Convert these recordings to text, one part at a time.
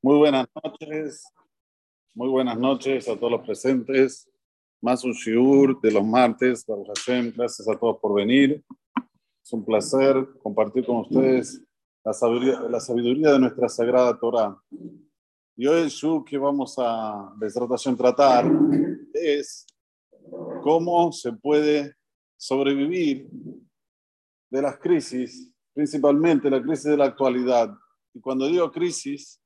Muy buenas noches, muy buenas noches a todos los presentes. Más un shiur de los martes, Baruch. Gracias a todos por venir. Es un placer compartir con ustedes la sabiduría, la sabiduría de nuestra sagrada Torah. Y hoy el shiur que vamos a tratar es cómo se puede sobrevivir de las crisis, principalmente la crisis de la actualidad. Y cuando digo crisis,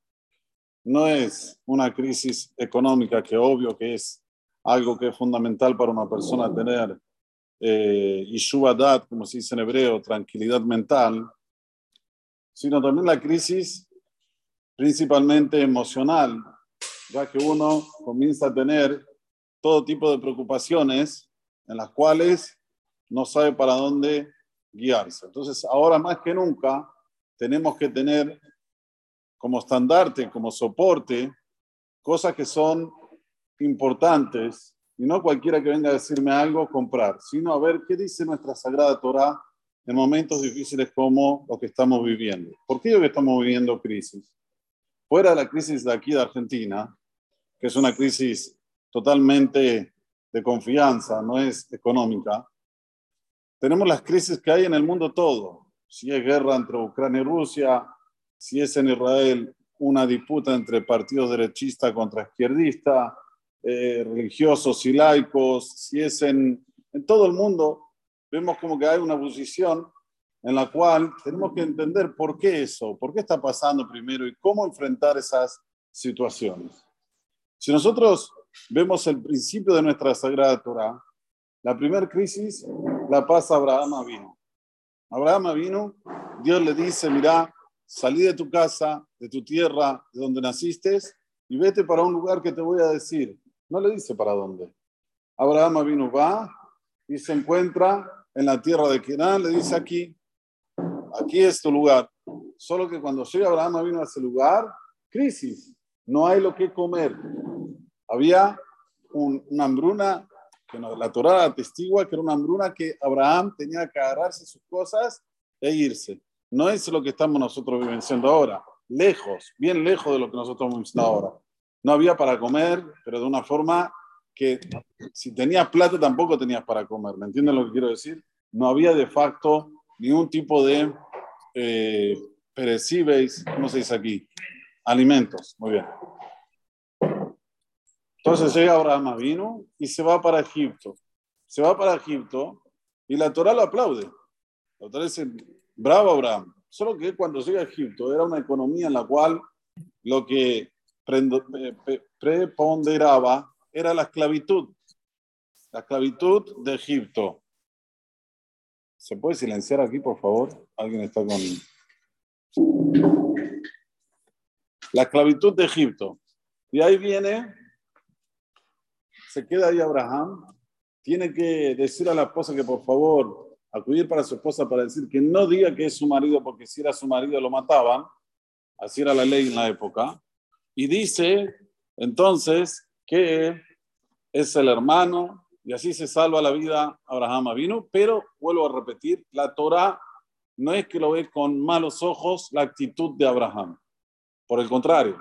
no es una crisis económica, que obvio que es algo que es fundamental para una persona tener eh, como se dice en hebreo, tranquilidad mental, sino también la crisis principalmente emocional, ya que uno comienza a tener todo tipo de preocupaciones en las cuales no sabe para dónde guiarse. Entonces, ahora más que nunca, tenemos que tener como estandarte, como soporte, cosas que son importantes y no cualquiera que venga a decirme algo comprar, sino a ver qué dice nuestra Sagrada Torah en momentos difíciles como los que estamos viviendo. ¿Por qué que estamos viviendo crisis? Fuera de la crisis de aquí de Argentina, que es una crisis totalmente de confianza, no es económica, tenemos las crisis que hay en el mundo todo. Si es guerra entre Ucrania y Rusia, si es en Israel una disputa entre partidos derechistas contra izquierdistas, eh, religiosos y laicos, si es en, en todo el mundo, vemos como que hay una posición en la cual tenemos que entender por qué eso, por qué está pasando primero y cómo enfrentar esas situaciones. Si nosotros vemos el principio de nuestra Sagrada Torah, la primera crisis la pasa Abraham vino. Abraham vino, Dios le dice, mira, salí de tu casa, de tu tierra, de donde naciste, y vete para un lugar que te voy a decir. No le dice para dónde. Abraham vino, va y se encuentra en la tierra de Kenan, le dice aquí, aquí es tu lugar. Solo que cuando llega Abraham vino a ese lugar, crisis, no hay lo que comer. Había una hambruna la Torah atestigua que era una hambruna que Abraham tenía que agarrarse sus cosas e irse. No es lo que estamos nosotros vivenciando ahora, lejos, bien lejos de lo que nosotros vivenciando ahora. No había para comer, pero de una forma que si tenías plata tampoco tenías para comer. ¿Me entienden lo que quiero decir? No había de facto ningún tipo de eh, perecibles, ¿cómo se dice aquí? Alimentos. Muy bien. Entonces llega Abraham vino y se va para Egipto. Se va para Egipto y la Torah lo aplaude. La Torah dice, bravo Abraham. Solo que cuando llega a Egipto era una economía en la cual lo que preponderaba era la esclavitud. La esclavitud de Egipto. ¿Se puede silenciar aquí, por favor? ¿Alguien está con...? La esclavitud de Egipto. Y ahí viene se queda ahí Abraham, tiene que decir a la esposa que por favor acudir para su esposa para decir que no diga que es su marido, porque si era su marido lo mataban, así era la ley en la época, y dice entonces que es el hermano, y así se salva la vida Abraham vino, pero vuelvo a repetir, la Torah no es que lo ve con malos ojos la actitud de Abraham, por el contrario.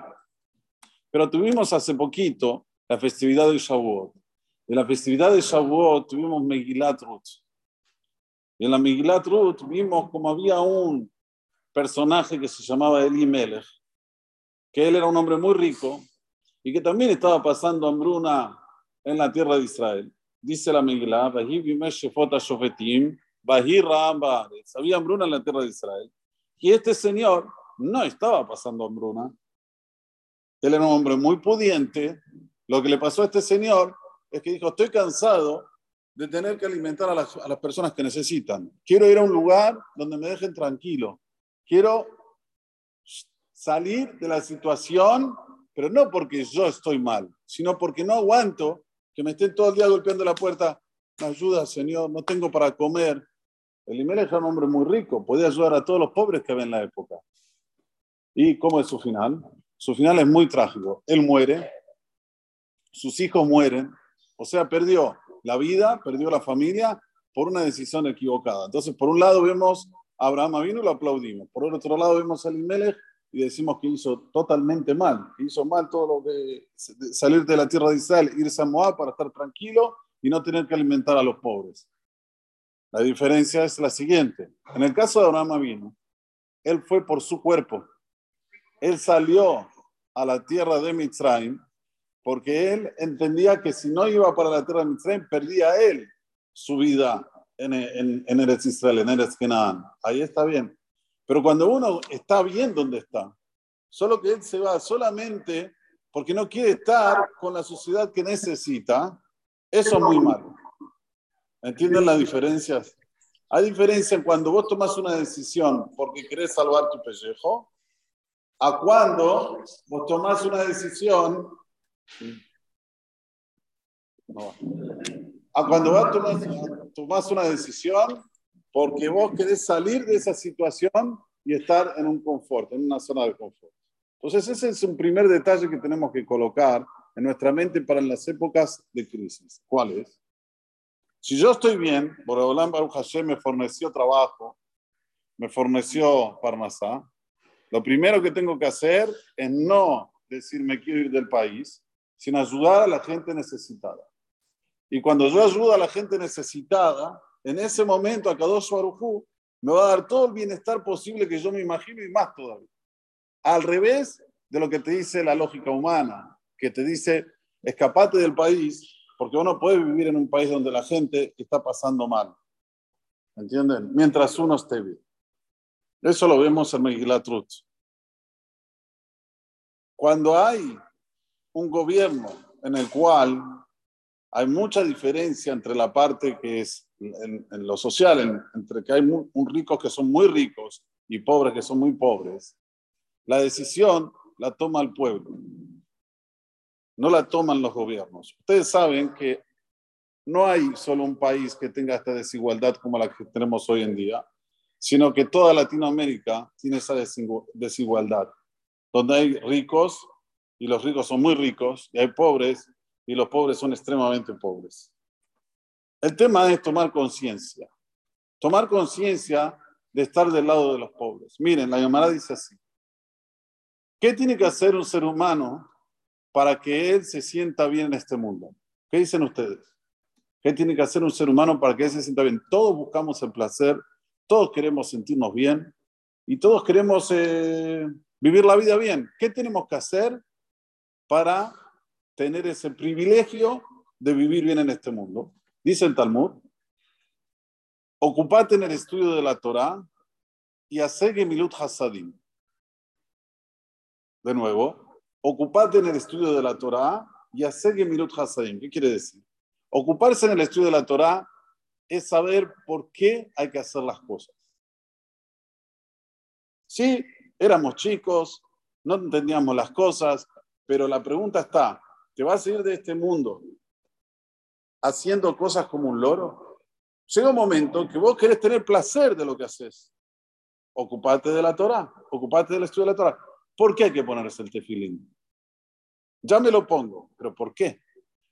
Pero tuvimos hace poquito la festividad de Shavuot. En la festividad de Shavuot tuvimos Megilat Ruth. En la Megilat Ruth vimos como había un personaje que se llamaba Eli Melech, que él era un hombre muy rico y que también estaba pasando hambruna en la tierra de Israel. Dice la Megillah, había hambruna en la tierra de Israel. Y este señor no estaba pasando hambruna. Él era un hombre muy pudiente lo que le pasó a este señor es que dijo, estoy cansado de tener que alimentar a las, personas que necesitan. Quiero ir a un lugar donde me dejen tranquilo. Quiero salir de la situación, pero no porque yo estoy mal, sino porque no aguanto que me estén todo el día golpeando la puerta. Me ayuda, Señor, no tengo para comer. El Imelech era un hombre muy rico, podía ayudar a todos los pobres que había en la época. ¿Y cómo es su final? Su final es muy trágico. Él muere, sus hijos mueren, o sea, perdió la vida, perdió la familia por una decisión equivocada. Entonces, por un lado vemos a Abraham vino y lo aplaudimos. Por otro lado vemos a Elimelech y decimos que hizo totalmente mal, hizo mal todo lo que salir de la tierra de Israel, irse a Moab para estar tranquilo y no tener que alimentar a los pobres. La diferencia es la siguiente. En el caso de Abraham vino, él fue por su cuerpo. Él salió a la tierra de Mitzrayim porque él entendía que si no iba para la tierra de Mitzrayim, perdía él su vida en, en, en Eretz Israel, en Eretz Kenan. Ahí está bien. Pero cuando uno está bien donde está, solo que él se va solamente porque no quiere estar con la sociedad que necesita, eso es muy malo. ¿Entienden las diferencias? Hay diferencia en cuando vos tomas una decisión porque querés salvar tu pellejo, a cuando vos tomás una decisión. A cuando vos tomás, tomás una decisión porque vos querés salir de esa situación y estar en un confort, en una zona de confort. Entonces ese es un primer detalle que tenemos que colocar en nuestra mente para las épocas de crisis. ¿Cuál es? Si yo estoy bien, Boreolam Baruch Hashem me forneció trabajo, me forneció Parnasá, lo primero que tengo que hacer es no decir me quiero ir del país, sino ayudar a la gente necesitada. Y cuando yo ayudo a la gente necesitada, en ese momento a Kadosh Barujú me va a dar todo el bienestar posible que yo me imagino y más todavía. Al revés de lo que te dice la lógica humana, que te dice escapate del país, porque uno puede vivir en un país donde la gente está pasando mal. ¿Entienden? Mientras uno esté bien. Eso lo vemos en Megilat Cuando hay un gobierno en el cual hay mucha diferencia entre la parte que es en, lo social, entre que hay un ricos que son muy ricos y pobres que son muy pobres, la decisión la toma el pueblo, no la toman los gobiernos. Ustedes saben que no hay solo un país que tenga esta desigualdad como la que tenemos hoy en día, sino que toda Latinoamérica tiene esa desigualdad, donde hay ricos y los ricos son muy ricos, y hay pobres y los pobres son extremadamente pobres. El tema es tomar conciencia. Tomar conciencia de estar del lado de los pobres. Miren, la llamada dice así. ¿Qué tiene que hacer un ser humano para que él se sienta bien en este mundo? ¿Qué dicen ustedes? ¿Qué tiene que hacer un ser humano para que él se sienta bien? Todos buscamos el placer, todos queremos sentirnos bien y todos queremos eh, vivir la vida bien. ¿Qué tenemos que hacer para tener ese privilegio de vivir bien en este mundo? Dice el Talmud, ocupate en el estudio de la Torah y hace Gemilut Hasadim. De nuevo, ocupate en el estudio de la Torah y hace Gemilut Hasadim. ¿Qué quiere decir? Ocuparse en el estudio de la Torah es saber por qué hay que hacer las cosas. Sí, éramos chicos, no entendíamos las cosas, pero la pregunta está, ¿te vas a ir de este mundo haciendo cosas como un loro, llega un momento que vos querés tener placer de lo que haces. Ocupate de la Torah, ocupate del estudio de la Torah. ¿Por qué hay que ponerse el tefilín? Ya me lo pongo, pero ¿por qué?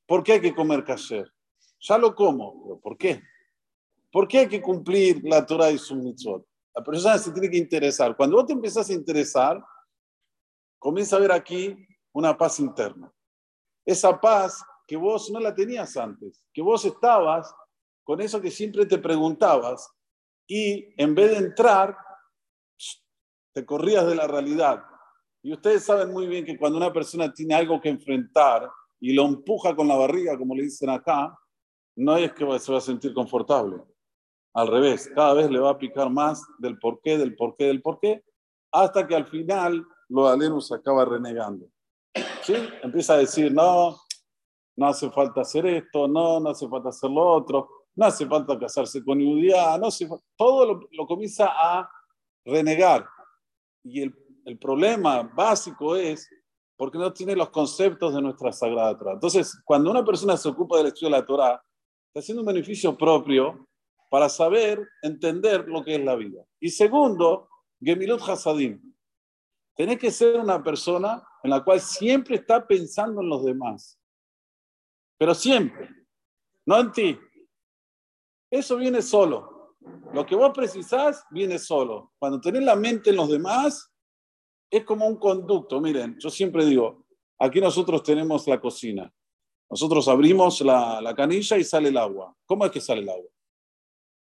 ¿Por qué hay que comer kasher? Ya lo como, pero ¿por qué? ¿Por qué hay que cumplir la Torah y su mitzvot? La persona se tiene que interesar. Cuando vos te empiezas a interesar, comienza a ver aquí una paz interna. Esa paz que vos no la tenías antes, que vos estabas con eso que siempre te preguntabas y en vez de entrar, te corrías de la realidad. Y ustedes saben muy bien que cuando una persona tiene algo que enfrentar y lo empuja con la barriga, como le dicen acá, no es que se va a sentir confortable. Al revés, cada vez le va a picar más del porqué, del porqué, del porqué, hasta que al final lo aleno se acaba renegando. ¿Sí? Empieza a decir, no, no hace falta hacer esto, no, no hace falta hacer lo otro, no hace falta casarse con Judía, no todo lo, comienza a renegar. Y el, el, problema básico es porque no tiene los conceptos de nuestra Sagrada Torah. Entonces, cuando una persona se ocupa del estudio de la Torah, está haciendo un beneficio propio para saber, entender lo que es la vida. Y segundo, Gemilut Hasadim. Tenés que ser una persona en la cual siempre está pensando en los demás pero siempre, no en ti. Eso viene solo. Lo que vos precisás viene solo. Cuando tenés la mente en los demás, es como un conducto. Miren, yo siempre digo, aquí nosotros tenemos la cocina. Nosotros abrimos la, la canilla y sale el agua. ¿Cómo es que sale el agua?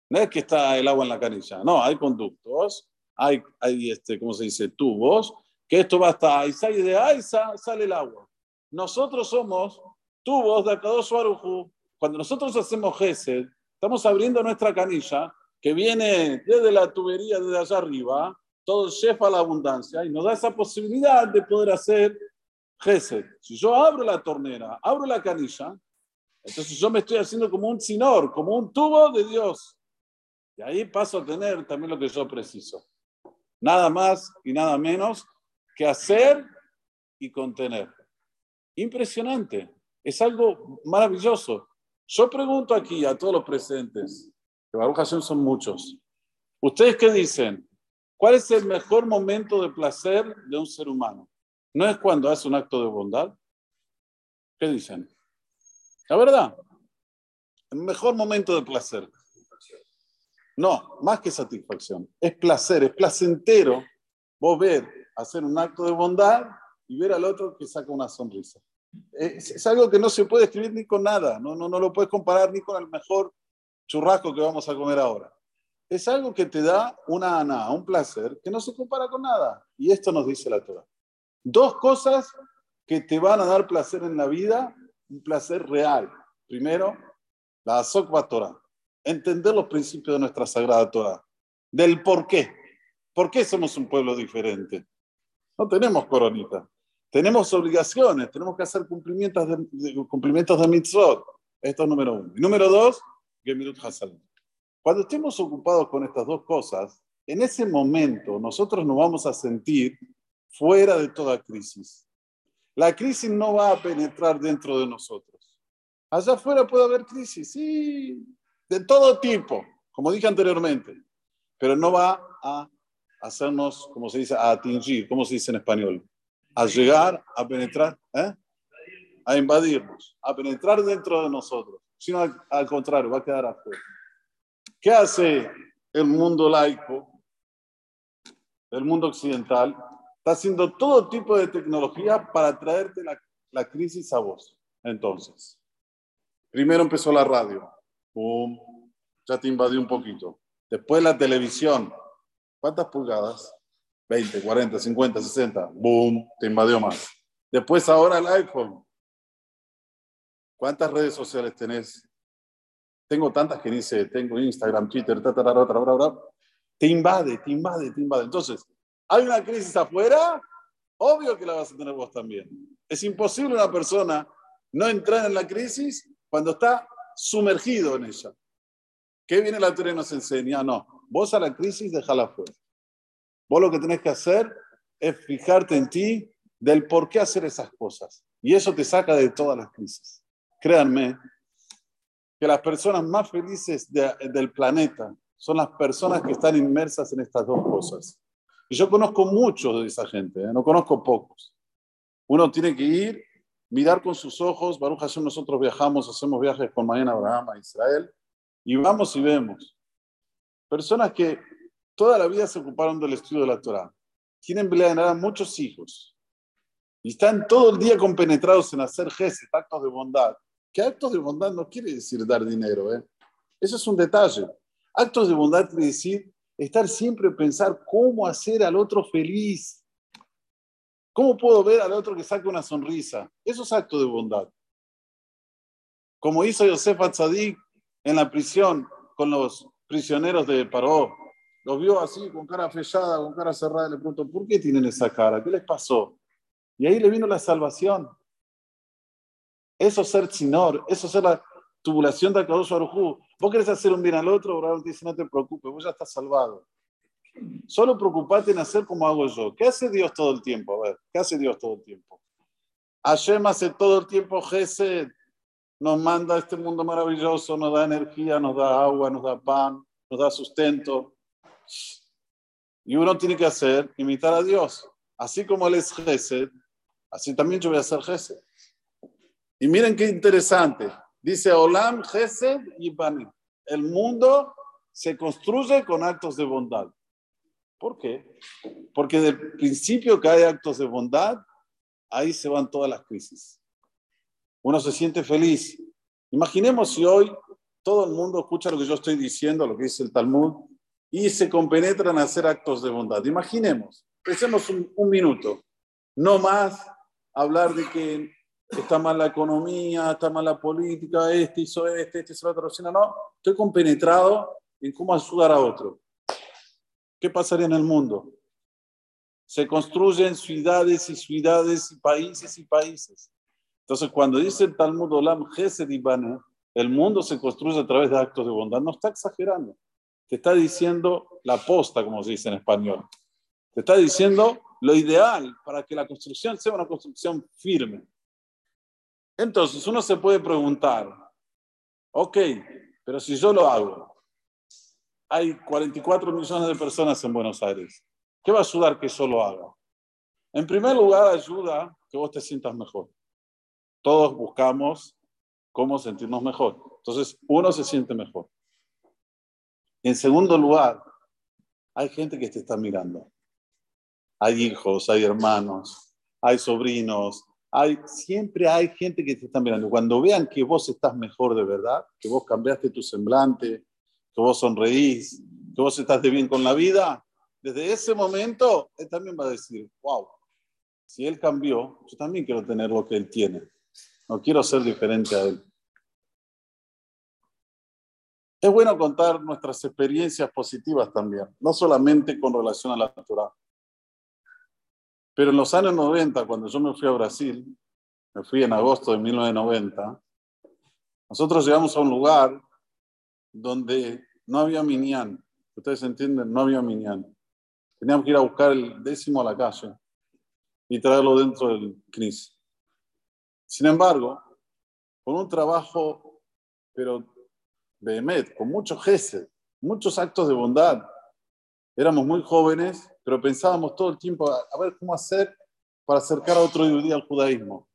No es que está el agua en la canilla, no, hay conductos, hay, hay este, ¿cómo se dice? Tubos, que esto va hasta Aiza y de Aiza sale el agua. Nosotros somos tubos de Akadosh Barujú. Cuando nosotros hacemos Gesed, estamos abriendo nuestra canilla que viene desde la tubería, desde allá arriba, todo el chef a la abundancia, y nos da esa posibilidad de poder hacer Gesed. Si yo abro la tornera, abro la canilla, entonces yo me estoy haciendo como un sinor, como un tubo de Dios. Y ahí paso a tener también lo que yo preciso. Nada más y nada menos que hacer y contener. Impresionante. Es algo maravilloso. Yo pregunto aquí a todos los presentes, que Baruch son muchos. ¿Ustedes qué dicen? ¿Cuál es el mejor momento de placer de un ser humano? ¿No es cuando hace un acto de bondad? ¿Qué dicen? La verdad, el mejor momento de placer. No, más que satisfacción. Es placer, es placentero vos ver hacer un acto de bondad y ver al otro que saca una sonrisa. Es, algo que no se puede escribir ni con nada, no, no, no lo puedes comparar ni con el mejor churrasco que vamos a comer ahora. Es algo que te da una ana, un placer que no se compara con nada. Y esto nos dice la Torah. Dos cosas que te van a dar placer en la vida, un placer real. Primero, la Azokba Torah entender los principios de nuestra Sagrada Torah, del por qué. ¿Por qué somos un pueblo diferente? No tenemos coronita, tenemos obligaciones, tenemos que hacer cumplimientos de, cumplimientos de mitzvot. Esto es número uno. Y número dos, Gemilut Hassan. Cuando estemos ocupados con estas dos cosas, en ese momento nosotros nos vamos a sentir fuera de toda crisis. La crisis no va a penetrar dentro de nosotros. Allá afuera puede haber crisis, sí, de todo tipo, como dije anteriormente, pero no va a hacernos, como se dice, a atingir, ¿cómo se dice en español? A llegar, a penetrar, ¿eh? a invadirnos, a penetrar dentro de nosotros, sino al, contrario, va a quedar afuera. ¿Qué hace el mundo laico, el mundo occidental? Está haciendo todo tipo de tecnología para traerte la, la crisis a vos. Entonces, primero empezó la radio, boom, ya te invadió un poquito. Después la televisión, ¿cuántas pulgadas? 20, 40, 50, 60, boom, te invadió más. Después ahora el iPhone. ¿Cuántas redes sociales tenés? Tengo tantas que dice, tengo Instagram, Twitter, ta, ta, ta, te invade, te invade, te invade. Entonces, hay una crisis afuera, obvio que la vas a tener vos también. Es imposible una persona no entrar en la crisis cuando está sumergido en ella. ¿Qué viene la teoría nos enseña? No, vos a la crisis déjala fuera. Vos lo que tenés que hacer es fijarte en ti del por qué hacer esas cosas. Y eso te saca de todas las crisis. Créanme que las personas más felices del planeta son las personas que están inmersas en estas dos cosas. Y yo conozco muchos de esa gente, ¿eh? no conozco pocos. Uno tiene que ir mirar con sus ojos. Baruch Hashem, nosotros viajamos, hacemos viajes con Mañana Abraham a Israel y vamos y vemos. Personas que toda la vida se ocuparon del estudio de la Torah. Tienen muchos hijos. Y están todo el día compenetrados en hacer gestos, actos de bondad. Que actos de bondad no quiere decir dar dinero. ¿eh? Eso es un detalle. Actos de bondad quiere decir estar siempre pensar cómo hacer al otro feliz. ¿Cómo puedo ver al otro que saque una sonrisa? Eso es acto de bondad. Como hizo Yosef Atzadik en la prisión con los prisioneros de Paró. Los vio así, con cara fechada, con cara cerrada, y le preguntó, ¿por qué tienen esa cara? ¿Qué les pasó? Y ahí le vino la salvación. Eso es ser chinor, eso es ser la tubulación de Akadosh Arujú. Vos querés hacer un bien al otro, Abraham dice, no te preocupes, vos ya estás salvado. Solo preocupate en hacer como hago yo. ¿Qué hace Dios todo el tiempo? A ver, ¿qué hace Dios todo el tiempo? Hashem hace todo el tiempo Gesed, nos manda este mundo maravilloso, nos da energía, nos da agua, nos da pan, nos da sustento. Y uno tiene que hacer, imitar a Dios. Así como Él es Gesed, así también yo voy a ser Gesed. Y miren qué interesante. Dice Olam, Gesed y Bani. El mundo se construye con actos de bondad. ¿Por qué? Porque del principio que hay actos de bondad, ahí se van todas las crisis. Uno se siente feliz. Imaginemos si hoy todo el mundo escucha lo que yo estoy diciendo, lo que dice el Talmud, y se compenetran a hacer actos de bondad. Imaginemos, pensemos un, un minuto, no más hablar de que está mal la economía, está mal la política, este hizo este, este hizo otro. No, no, estoy compenetrado en cómo ayudar a otro. ¿Qué pasaría en el mundo? Se construyen ciudades y ciudades y países y países. Entonces, cuando dice el Talmud Olam Gesed el mundo se construye a través de actos de bondad. No está exagerando. Te está diciendo la posta, como se dice en español. Te está diciendo lo ideal para que la construcción sea una construcción firme. Entonces uno se puede preguntar, ok, pero si yo lo hago, hay 44 millones de personas en Buenos Aires, ¿qué va a ayudar que yo lo haga? En primer lugar, ayuda que vos te sientas mejor. Todos buscamos cómo sentirnos mejor. Entonces, uno se siente mejor. En segundo lugar, hay gente que te está mirando. Hay hijos, hay hermanos, hay sobrinos, hay, siempre hay gente que te está mirando. Cuando vean que vos estás mejor de verdad, que vos cambiaste tu semblante, que vos sonreís, que vos estás de bien con la vida, desde ese momento él también va a decir, wow, si él cambió, yo también quiero tener lo que él tiene. No quiero ser diferente a él. Es bueno contar nuestras experiencias positivas también, no solamente con relación a la naturaleza. Pero en los años 90, cuando yo me fui a Brasil, me fui en agosto de 1990, nosotros llegamos a un lugar donde no había minián. Ustedes entienden, no había minián. Teníamos que ir a buscar el décimo a la calle y traerlo dentro del CNIS. Sin embargo, con un trabajo, pero Behemet, con muchos gestos, muchos actos de bondad, éramos muy jóvenes pero pensábamos todo el tiempo a, ver cómo hacer para acercar a otro judío al judaísmo.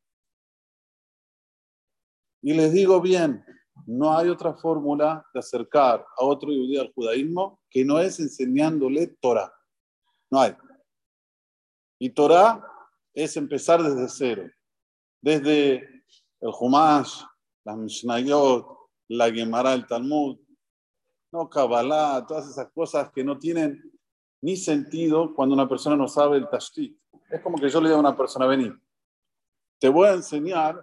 Y les digo bien, no hay otra fórmula de acercar a otro judío al judaísmo que no es enseñándole Torah. No hay. Y Torah es empezar desde cero, desde el Humash, las Mishnayot, la Gemara, el Talmud, no Kabbalah, todas esas cosas que no tienen ni sentido cuando una persona no sabe el tashkit. Es como que yo le diga a una persona, vení, te voy a enseñar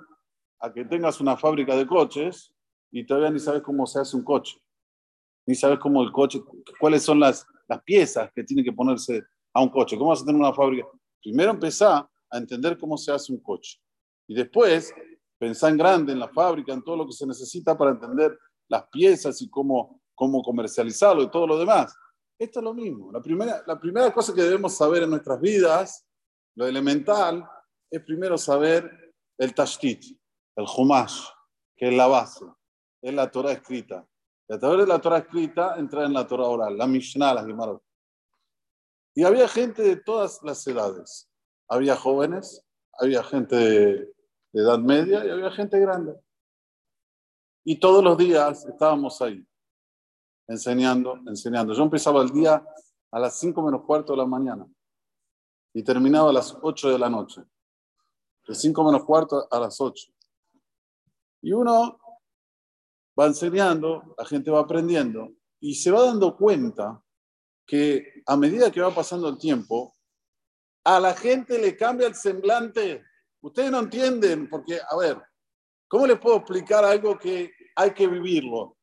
a que tengas una fábrica de coches y todavía ni sabes cómo se hace un coche, ni sabes cómo el coche, cuáles son las, las piezas que tiene que ponerse a un coche, cómo vas a tener una fábrica. Primero empezá a entender cómo se hace un coche y después pensá en grande, en la fábrica, en todo lo que se necesita para entender las piezas y cómo, cómo comercializarlo y todo lo demás. Esto es lo mismo. La primera, la primera cosa que debemos saber en nuestras vidas, lo elemental, es primero saber el tashtit, el humash, que es la base, es la Torah escrita. Y a través de la Torah escrita, entrar en la Torah oral, la Mishnah, la Gemara. Y había gente de todas las edades. Había jóvenes, había gente de edad media y había gente grande. Y todos los días estábamos ahí enseñando, enseñando. Yo empezaba el día a las 5 menos cuarto de la mañana y terminaba a las 8 de la noche. De 5 menos cuarto a las 8. Y uno va enseñando, la gente va aprendiendo y se va dando cuenta que a medida que va pasando el tiempo, a la gente le cambia el semblante. Ustedes no entienden, porque, a ver, ¿cómo les puedo explicar algo que hay que vivirlo?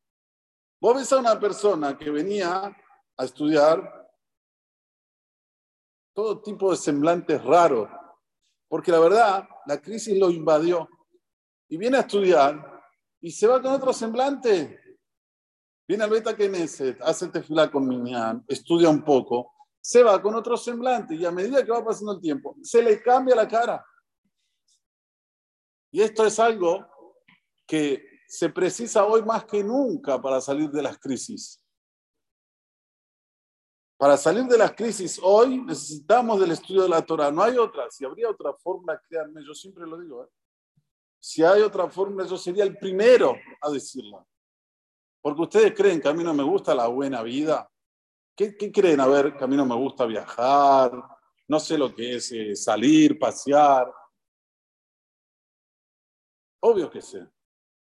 Vos ves a una persona que venía a estudiar todo tipo de semblantes raros, porque la verdad, la crisis lo invadió. Y viene a estudiar y se va con otro semblante. Viene al Beta Knesset, hace tefilá con Minyan, estudia un poco, se va con otro semblante y a medida que va pasando el tiempo, se le cambia la cara. Y esto es algo que se precisa hoy más que nunca para salir de las crisis. Para salir de las crisis hoy necesitamos del estudio de la Torah. No hay otra. Si habría otra fórmula, créanme, yo siempre lo digo. ¿eh? Si hay otra fórmula, yo sería el primero a decirla. Porque ustedes creen que a mí no me gusta la buena vida. ¿Qué, creen? A ver, que a mí no me gusta viajar, no sé lo que es eh, salir, pasear. Obvio que sé.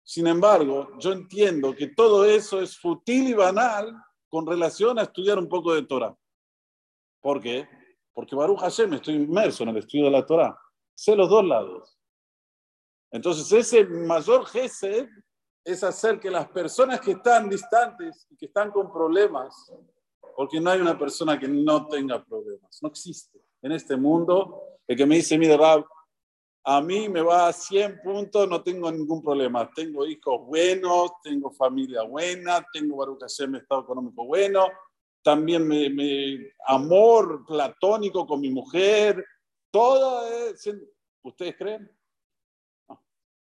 Sin embargo, yo entiendo que todo eso es fútil y banal con relación a estudiar un poco de Torah. ¿Por qué? Porque Baruch Hashem, estoy inmerso en el estudio de la Torah. Sé los dos lados. Entonces, ese mayor gesed es hacer que las personas que están distantes y que están con problemas, porque no hay una persona que no tenga problemas, no existe en este mundo el que me dice, mire, Rab, a mí me va a 100 puntos, no tengo ningún problema. Tengo hijos buenos, tengo familia buena, tengo Baruch Hashem, estado económico bueno, también me, amor platónico con mi mujer, todo es... ¿Ustedes creen?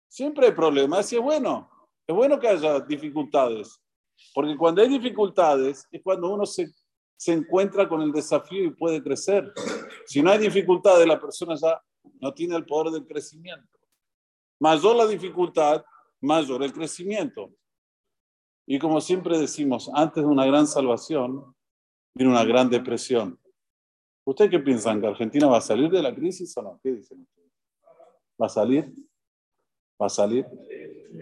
Siempre hay problemas y es bueno. Es bueno que haya dificultades. Porque cuando hay dificultades es cuando uno se, se encuentra con el desafío y puede crecer. Si no hay dificultades, la persona ya no tiene el poder del crecimiento. Mayor la dificultad, mayor el crecimiento. Y como siempre decimos, antes de una gran salvación, viene una gran depresión. ¿Ustedes qué piensan? ¿Que Argentina va a salir de la crisis o no? ¿Qué dicen ustedes? ¿Va a salir? ¿Va a salir?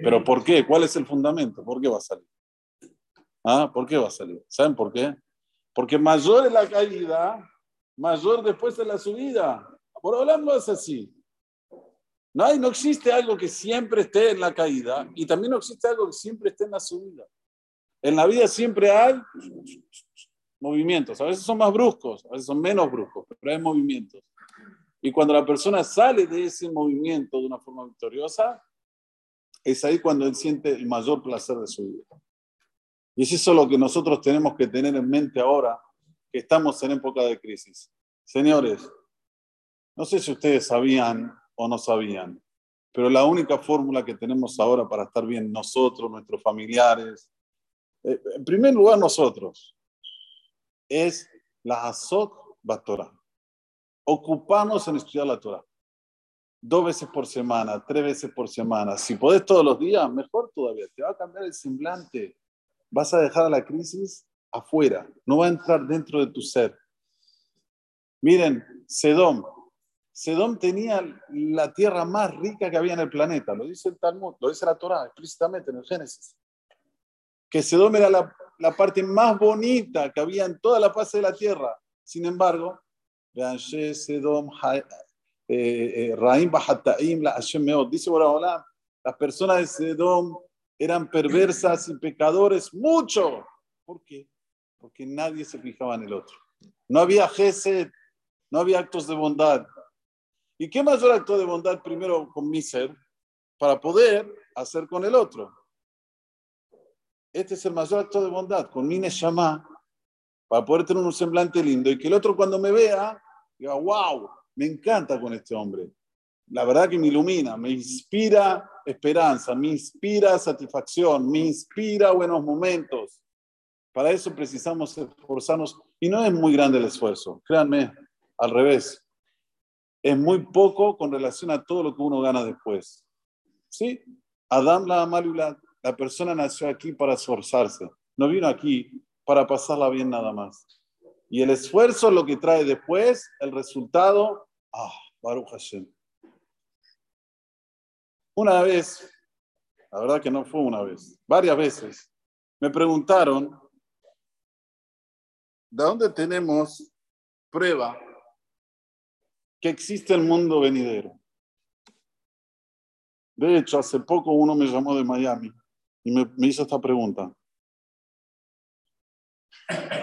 ¿Pero por qué? ¿Cuál es el fundamento? ¿Por qué va a salir? ¿Ah? ¿Por qué va a salir? ¿Saben por qué? Porque mayor es la caída, mayor después es la subida. Por hablarlo es así. No, hay, no existe algo que siempre esté en la caída y también no existe algo que siempre esté en la subida. En la vida siempre hay movimientos. A veces son más bruscos, a veces son menos bruscos, pero hay movimientos. Y cuando la persona sale de ese movimiento de una forma victoriosa, es ahí cuando él siente el mayor placer de su vida. Y es eso lo que nosotros tenemos que tener en mente ahora que estamos en época de crisis. Señores, no sé si ustedes sabían o no sabían, pero la única fórmula que tenemos ahora para estar bien nosotros, nuestros familiares, eh, en primer lugar nosotros, es la Azot Batorah. Ocupamos en estudiar la Torah. Dos veces por semana, tres veces por semana. Si podés todos los días, mejor todavía. Te va a cambiar el semblante. Vas a dejar a la crisis afuera. No va a entrar dentro de tu ser. Miren, Sedom, Sedom tenía la tierra más rica que había en el planeta, lo dice el Talmud, lo dice la Torah explícitamente en el Génesis. Que Sedom era la, parte más bonita que había en toda la fase de la tierra. Sin embargo, Sedom, eh, eh, Raim la dice hola, las personas de Sedom eran perversas y pecadores mucho. ¿Por qué? Porque nadie se fijaba en el otro. No había gesed, no había actos de bondad. ¿Y qué mayor acto de bondad primero con mi ser para poder hacer con el otro? Este es el mayor acto de bondad, con mi Neshama, para poder tener un semblante lindo y que el otro cuando me vea diga, wow, me encanta con este hombre. La verdad que me ilumina, me inspira esperanza, me inspira satisfacción, me inspira buenos momentos. Para eso precisamos esforzarnos y no es muy grande el esfuerzo, créanme, al revés es muy poco con relación a todo lo que uno gana después. ¿Sí? Adam la Amalula, la persona nació aquí para esforzarse, no vino aquí para pasarla bien nada más. Y el esfuerzo lo que trae después, el resultado, ah, Baruch Hashem. Una vez, la verdad que no fue una vez, varias veces, me preguntaron, ¿de dónde tenemos prueba que existe el mundo venidero. De hecho, hace poco uno me llamó de Miami y me, hizo esta pregunta.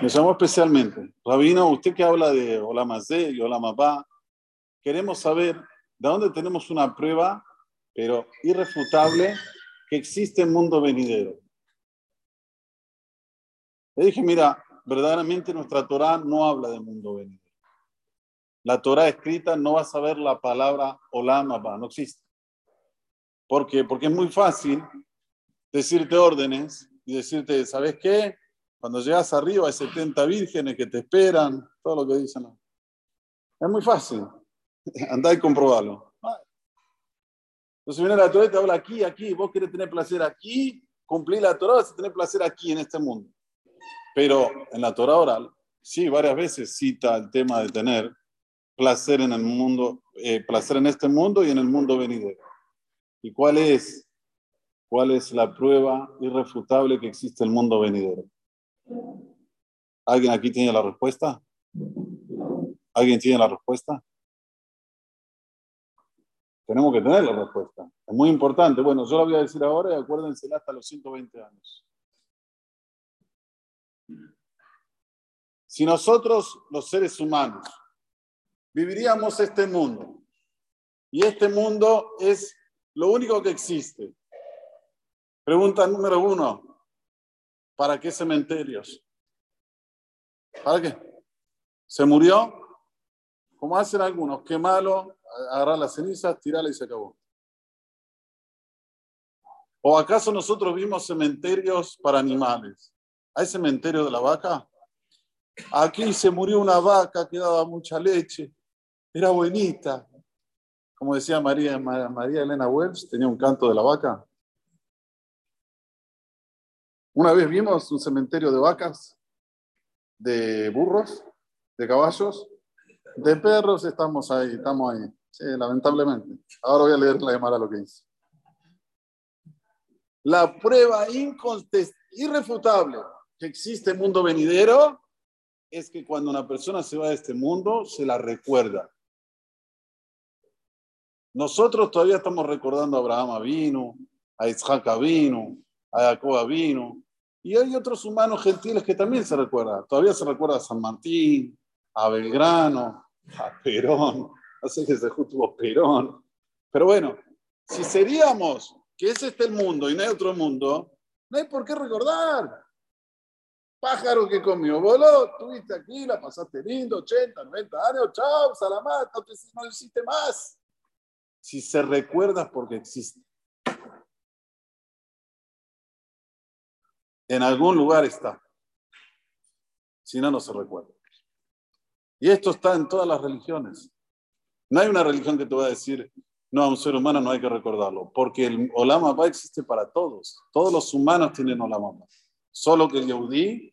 Me llamó especialmente. Rabino, usted que habla de Olamazé y Olamabá, queremos saber de dónde tenemos una prueba, pero irrefutable, que existe el mundo venidero. Le dije, mira, verdaderamente nuestra Torah no habla de mundo venidero. La Torah escrita no vas a ver la palabra Olam no existe. ¿Por qué? Porque es muy fácil decirte órdenes y decirte, ¿sabes qué? Cuando llegas arriba hay 70 vírgenes que te esperan, todo lo que dicen. Es muy fácil. Andá y comprobalo. Entonces viene la Torah y te habla aquí, aquí. Vos querés tener placer aquí, cumplir la Torah, vas a tener placer aquí en este mundo. Pero en la Torah oral, sí, varias veces cita el tema de tener placer en el mundo, eh, placer en este mundo y en el mundo venidero. ¿Y cuál es, cuál es la prueba irrefutable que existe el mundo venidero? ¿Alguien aquí tiene la respuesta? ¿Alguien tiene la respuesta? Tenemos que tener la respuesta. Es muy importante. Bueno, yo la voy a decir ahora y acuérdense hasta los 120 años. Si nosotros, los seres humanos, viviríamos este mundo, y este mundo es lo único que existe. Pregunta número uno, ¿para qué cementerios? ¿Para qué? ¿Se murió? Como hacen algunos, quemalo, agarrar las cenizas, tirarla y se acabó. ¿O acaso nosotros vimos cementerios para animales? ¿Hay cementerio de la vaca? Aquí se murió una vaca que daba mucha leche, era buenita. Como decía María, María Elena Wells, tenía un canto de la vaca. Una vez vimos un cementerio de vacas, de burros, de caballos, de perros, estamos ahí, estamos ahí. Sí, lamentablemente. Ahora voy a leer la llamada lo que dice. La prueba irrefutable que existe mundo venidero es que cuando una persona se va de este mundo, se la recuerda. Nosotros todavía estamos recordando a Abraham vino, a Isaac vino, a Jacob vino, y hay otros humanos gentiles que también se recuerdan. Todavía se recuerda a San Martín, a Belgrano, a Perón, sé qué se tuvo Perón. Pero bueno, si seríamos que es este el mundo y no hay otro mundo, no hay por qué recordar. Pájaro que comió, voló, estuviste aquí, la pasaste lindo, 80, 90 años, chao, salamat, no, te, no existe más. Si se recuerda porque existe. En algún lugar está. Si no, no se recuerda. Y esto está en todas las religiones. No hay una religión que te va a decir, no, a un ser humano no hay que recordarlo, porque el Olam existe para todos. Todos los humanos tienen Olam Solo que el Yehudi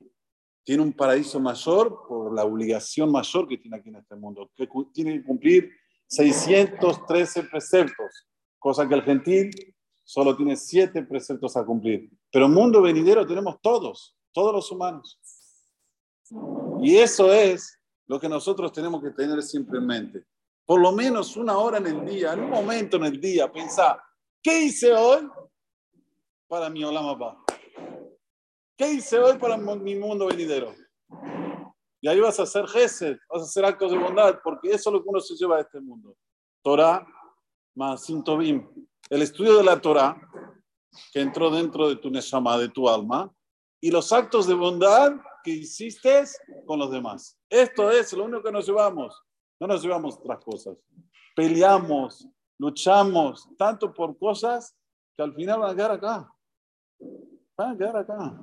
tiene un paraíso mayor por la obligación mayor que tiene aquí en este mundo, que tiene que cumplir 613 preceptos, cosa que el gentil solo tiene 7 preceptos a cumplir. Pero mundo venidero tenemos todos, todos los humanos. Y eso es lo que nosotros tenemos que tener siempre en mente por lo menos una hora en el día, en un momento en el día, pensar, ¿qué hice hoy para mi Olamapá? ¿Qué hice hoy para mi mundo venidero? Y ahí vas a hacer gesed, vas a hacer actos de bondad, porque eso es lo que uno se lleva a este mundo. Torah más Sintobim. El estudio de la Torah, que entró dentro de tu Neshama, de tu alma, y los actos de bondad que hiciste con los demás. Esto es lo único que nos llevamos. No nos llevamos otras cosas. Peleamos, luchamos tanto por cosas que al final van a quedar acá. Van a quedar acá.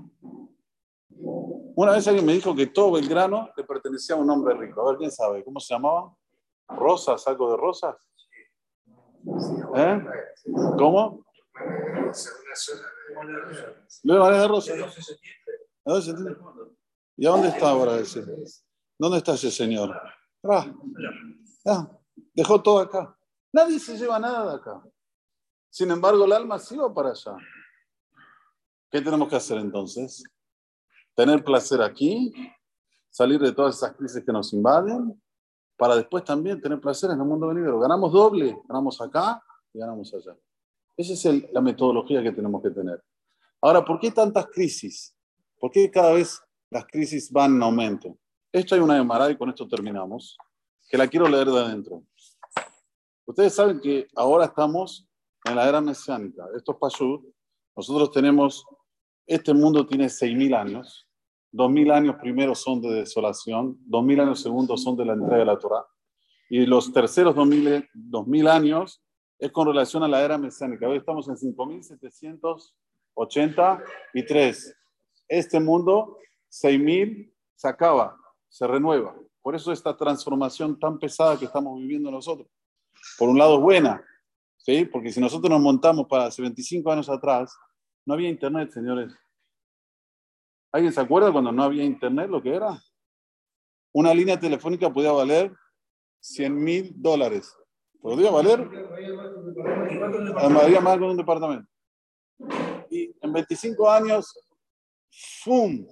Una vez alguien me dijo que todo Belgrano le pertenecía a un hombre rico. A ver, ¿quién sabe? ¿Cómo se llamaba? ¿Rosas? ¿Algo de rosas? ¿Eh? ¿Cómo? Luego de Rosas. ¿Y a dónde está ahora ese? ¿Dónde está ese señor? dejó todo acá. Nadie se lleva nada de acá. Sin embargo, el alma sí va para allá. ¿Qué tenemos que hacer entonces? Tener placer aquí, salir de todas esas crisis que nos invaden, para después también tener placer en el mundo venidero. Ganamos doble, ganamos acá y ganamos allá. Esa es la metodología que tenemos que tener. Ahora, ¿por qué tantas crisis? ¿Por qué cada vez las crisis van en aumento? Esto hay una de y con esto terminamos, que la quiero leer de adentro. Ustedes saben que ahora estamos en la era mesiánica. Esto es Pashur. Nosotros tenemos, este mundo tiene 6.000 años. 2.000 años primero son de desolación, 2.000 años segundos son de la entrega de la Torah. Y los terceros 2.000, 2000 años es con relación a la era mesiánica. Hoy estamos en 5.783. Este mundo, 6.000, se acaba se renueva. Por eso esta transformación tan pesada que estamos viviendo nosotros. Por un lado es buena, ¿sí? porque si nosotros nos montamos para hace 25 años atrás, no había internet, señores. ¿Alguien se acuerda cuando no había internet lo que era? Una línea telefónica podía valer 100 mil dólares. ¿Podría valer? Valía más con un departamento. Y en 25 años, ¡fum!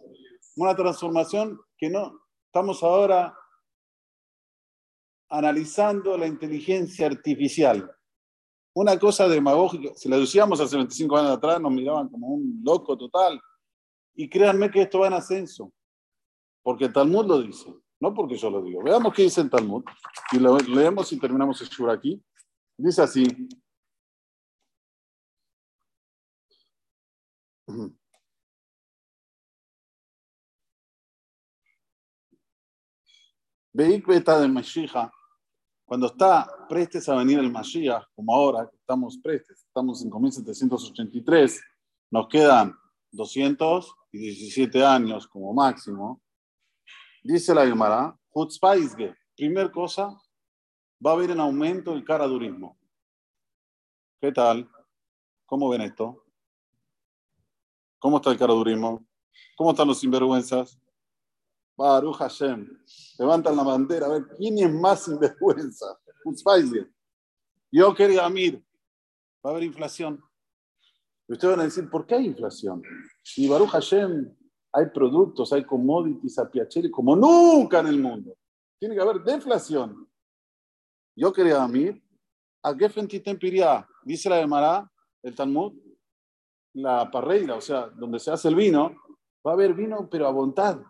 Una transformación que no. Estamos ahora analizando la inteligencia artificial. Una cosa demagógica, si la decíamos hace 25 años atrás, nos miraban como un loco total. Y créanme que esto va en ascenso, porque Talmud lo dice, no porque yo lo digo. Veamos qué dice Talmud, y lo leemos y terminamos el shur aquí. Dice así. Veik de Mashiach cuando está prestes a venir el Mashiach, como ahora estamos prestes, estamos en 5783, nos quedan 217 años como máximo, dice la Gemara, Hutzpaisge, primer cosa, va a haber un aumento del caradurismo. ¿Qué tal? ¿Cómo ven esto? ¿Cómo está el caradurismo? ¿Cómo están los sinvergüenzas? Baruch Hashem. Levantan la bandera a ver quién es más sinvergüenza. Yo quería Amir. Va a haber inflación. Ustedes van a decir, ¿por qué hay inflación? Y Baruch Hashem, hay productos, hay commodities a piacere como nunca en el mundo. Tiene que haber deflación. Yo quería Amir. ¿A qué? Dice la Gemara, el Talmud, la parreira, o sea, donde se hace el vino, va a haber vino, pero a voluntad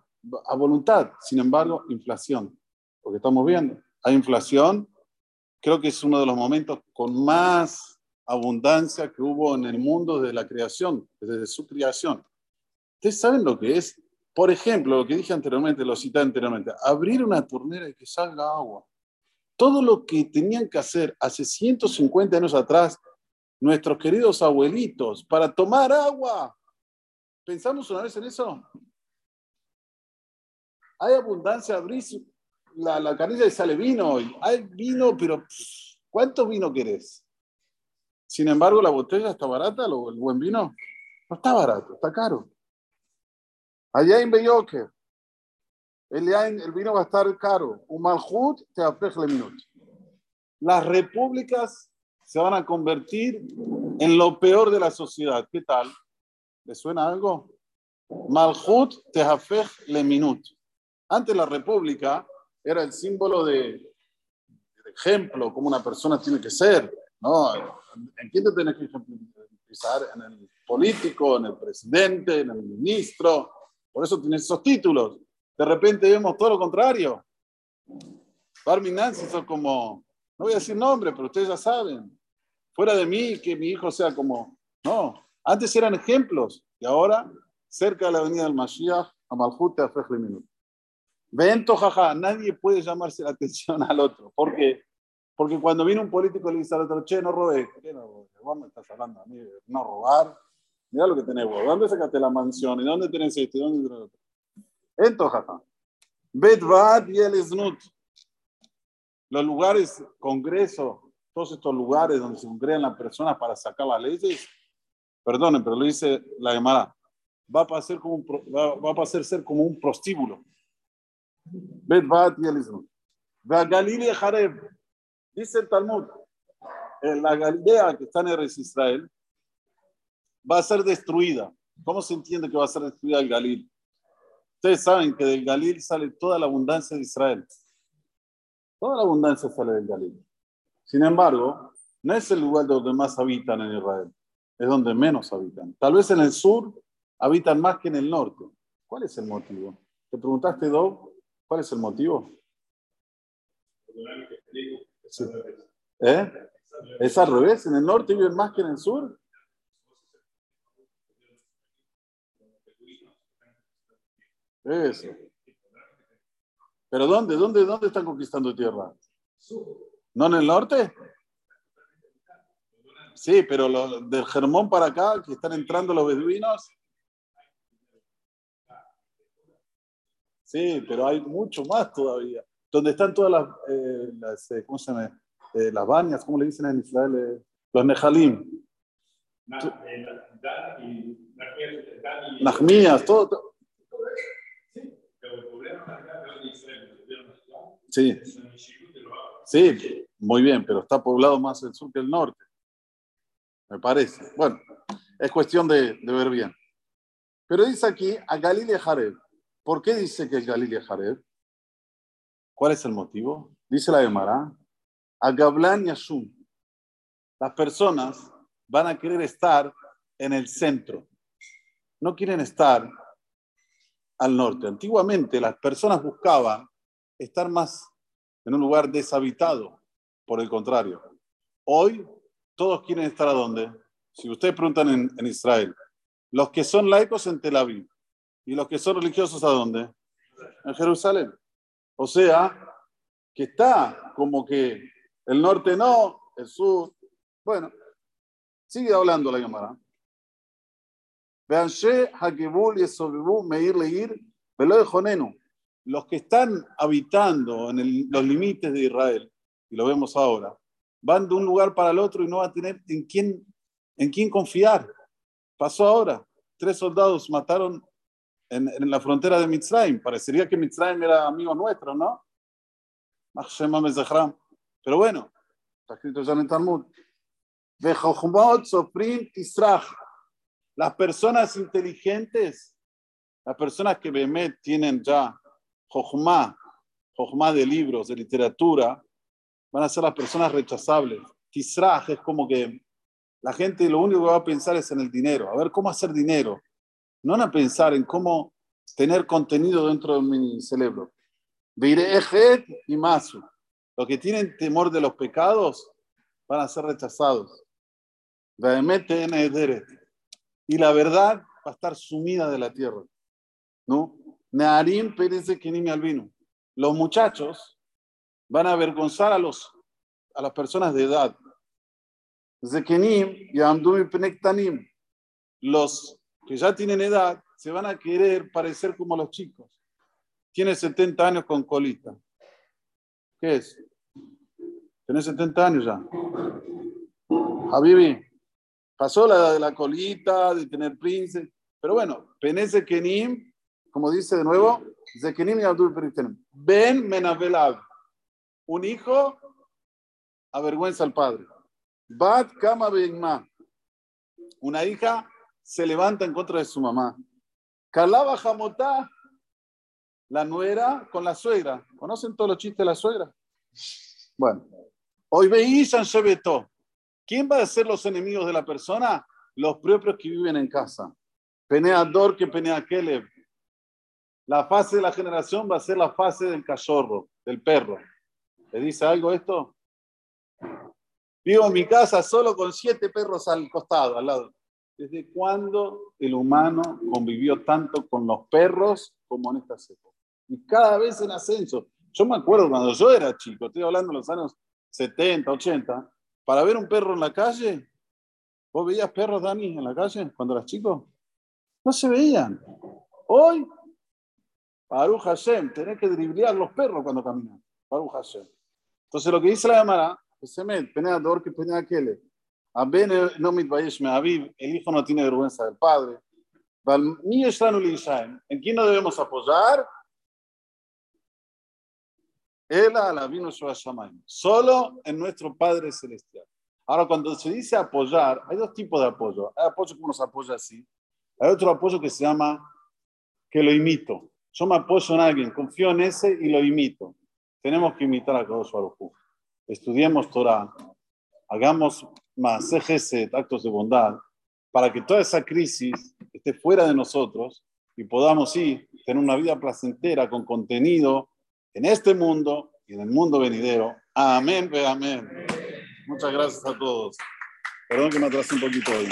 a voluntad. Sin embargo, inflación, porque estamos viendo, hay inflación, creo que es uno de los momentos con más abundancia que hubo en el mundo de la creación, desde su creación. ¿Ustedes saben lo que es? Por ejemplo, lo que dije anteriormente, lo cité anteriormente, abrir una tornera y que salga agua. Todo lo que tenían que hacer hace 150 años atrás nuestros queridos abuelitos para tomar agua. ¿Pensamos una vez en eso? Hay abundancia, abrís la, la canilla y sale vino. Hay vino, pero ¿cuánto vino querés? Sin embargo, la botella está barata, el buen vino no está barato, está caro. Allá en Belloque, el, el vino va a estar caro. Un malhut te le minuto. Las repúblicas se van a convertir en lo peor de la sociedad. ¿Qué tal? ¿Le suena algo? Malhut te le minuto. Antes la república era el símbolo de, ejemplo, como una persona tiene que ser. ¿no? ¿En quién te tienes que ejemplizar? En el político, en el presidente, en el ministro. Por eso tienes esos títulos. De repente vemos todo lo contrario. Barmin Nancy son como, no voy a decir nombre, pero ustedes ya saben. Fuera de mí, que mi hijo sea como, no. Antes eran ejemplos y ahora, cerca de la avenida del Mashiach, a a Minuto. Vento, jaja, nadie puede llamarse la atención al otro. ¿Por qué? Porque cuando viene un político y le dice al otro, che, no robé. ¿Qué no robé? Vos me estás hablando a mí de no robar. Mira lo que tenés vos. ¿Dónde sacaste la mansión? ¿Y dónde tenés esto? ¿Y dónde tenés otro? Ento, jaja. Bedvad y el Snut. Los lugares, congreso, todos estos lugares donde se congregan las personas para sacar las leyes, perdonen, pero lo dice la llamada, va a pasar como un, va, va a pasar ser como un prostíbulo. Bet y Elizabeth. Galilea Jareb. Dice el Talmud, en la Galilea que está en Eres Israel va a ser destruida. ¿Cómo se entiende que va a ser destruida el Galil? Ustedes saben que del Galil sale toda la abundancia de Israel. Toda la abundancia sale del Galil. Sin embargo, no es el lugar donde más habitan en Israel, es donde menos habitan. Tal vez en el sur habitan más que en el norte. ¿Cuál es el motivo? ¿Te preguntaste, Dob? ¿Cuál es el motivo? ¿Eh? Es al revés. En el norte viven más que en el sur. Eso. ¿Pero dónde? ¿Dónde, dónde están conquistando tierra? ¿No en el norte? Sí, pero del Germón para acá, que están entrando los beduinos, Sí, pero hay mucho más todavía. Donde están todas las, eh, las eh, ¿cómo se llama? Eh, las bañas, ¿cómo le dicen en Israel? los Nehalim. Nahmías, todo, Sí. Sí, muy bien, pero está poblado más el sur que el norte. Me parece. Bueno, es cuestión de, ver bien. Pero dice aquí a Galilea Jared. ¿Por qué dice que es Galilea Jared? ¿Cuál es el motivo? Dice la Gemara. A Gablan y Ashum. Las personas van a querer estar en el centro. No quieren estar al norte. Antiguamente las personas buscaban estar más en un lugar deshabitado, por el contrario. Hoy todos quieren estar a dónde? Si ustedes preguntan en, Israel, los que son laicos en Tel Aviv y los que son religiosos a dónde? En Jerusalén. O sea, que está como que el norte no, el sur. Bueno, sigue hablando la Gemara. Los que están habitando en los límites de Israel, y lo vemos ahora, van de un lugar para el otro y no van a tener en quién, en quién confiar. Pasó ahora, tres soldados mataron en, en la frontera de Mitzrayim. Parecería que Mitzrayim era amigo nuestro, ¿no? Pero bueno, está escrito ya en el Talmud. Las personas inteligentes, las personas que Behemet tienen ya Jochma, Jochma de libros, de literatura, van a ser las personas rechazables. Tisraj es como que la gente lo único que va a pensar es en el dinero, a ver cómo hacer dinero. No a pensar en cómo tener contenido dentro de mi cerebro. Y Masu. Los que tienen temor de los pecados van a ser rechazados. Y la verdad va a estar sumida de la tierra. ¿No? Nearim Pérez de Albino. Los muchachos van a avergonzar a, los, a las personas de edad. Zekenim y Amdumi Penektanim. Los que ya tienen edad se van a querer parecer como los chicos. Tiene 70 años con colita. ¿Qué es? Tiene 70 años ya. Habibi, pasó la de la colita, de tener príncipe. Pero bueno, Peneze Kenim como dice de nuevo, Zekenim y Abdul Ben Menabelav. Un hijo avergüenza al padre. Bat Kama Beigma. Una hija se levanta en contra de su mamá. Kalaba Jamotá, la nuera con la suegra. ¿Conocen todos los chistes de la suegra? Bueno, hoy veían Shebeto. ¿Quién va a ser los enemigos de la persona? Los propios que viven en casa. Peneador que penea Keleb. La fase de la generación va a ser la fase del cachorro, del perro. ¿Le dice algo esto? Vivo en mi casa solo con siete perros al costado, al lado. ¿Desde cuándo el humano convivió tanto con los perros como en esta época? Y cada vez en ascenso. Yo me acuerdo cuando yo era chico, estoy hablando de los años 70, 80, para ver un perro en la calle. ¿Vos veías perros, Dani, en la calle cuando eras chico? No se veían. Hoy Baruch Hashem, tenés que driblear los perros cuando caminan. Baruch Hashem. Entonces lo que dice la Gemara, Semet, Peneador que Penea Kele. No mitbayesh me aviv, el hijo no tiene vergüenza del padre. ¿En quién debemos apoyar? Él la vino Solo en nuestro Padre Celestial. Ahora, cuando se dice apoyar, hay dos tipos de apoyo. Hay apoyo que nos apoya así. Hay otro apoyo que se llama que lo imito. Yo me apoyo en alguien, confío en ese y lo imito. Tenemos que imitar a Kadosh Baruj Estudiemos Torah, hagamos más ejeset, actos de bondad, para que toda esa crisis esté fuera de nosotros y podamos ir tener una vida placentera con contenido en este mundo y en el mundo venidero. Amén, amén. Muchas gracias a todos. Perdón que me atrasé un poquito hoy.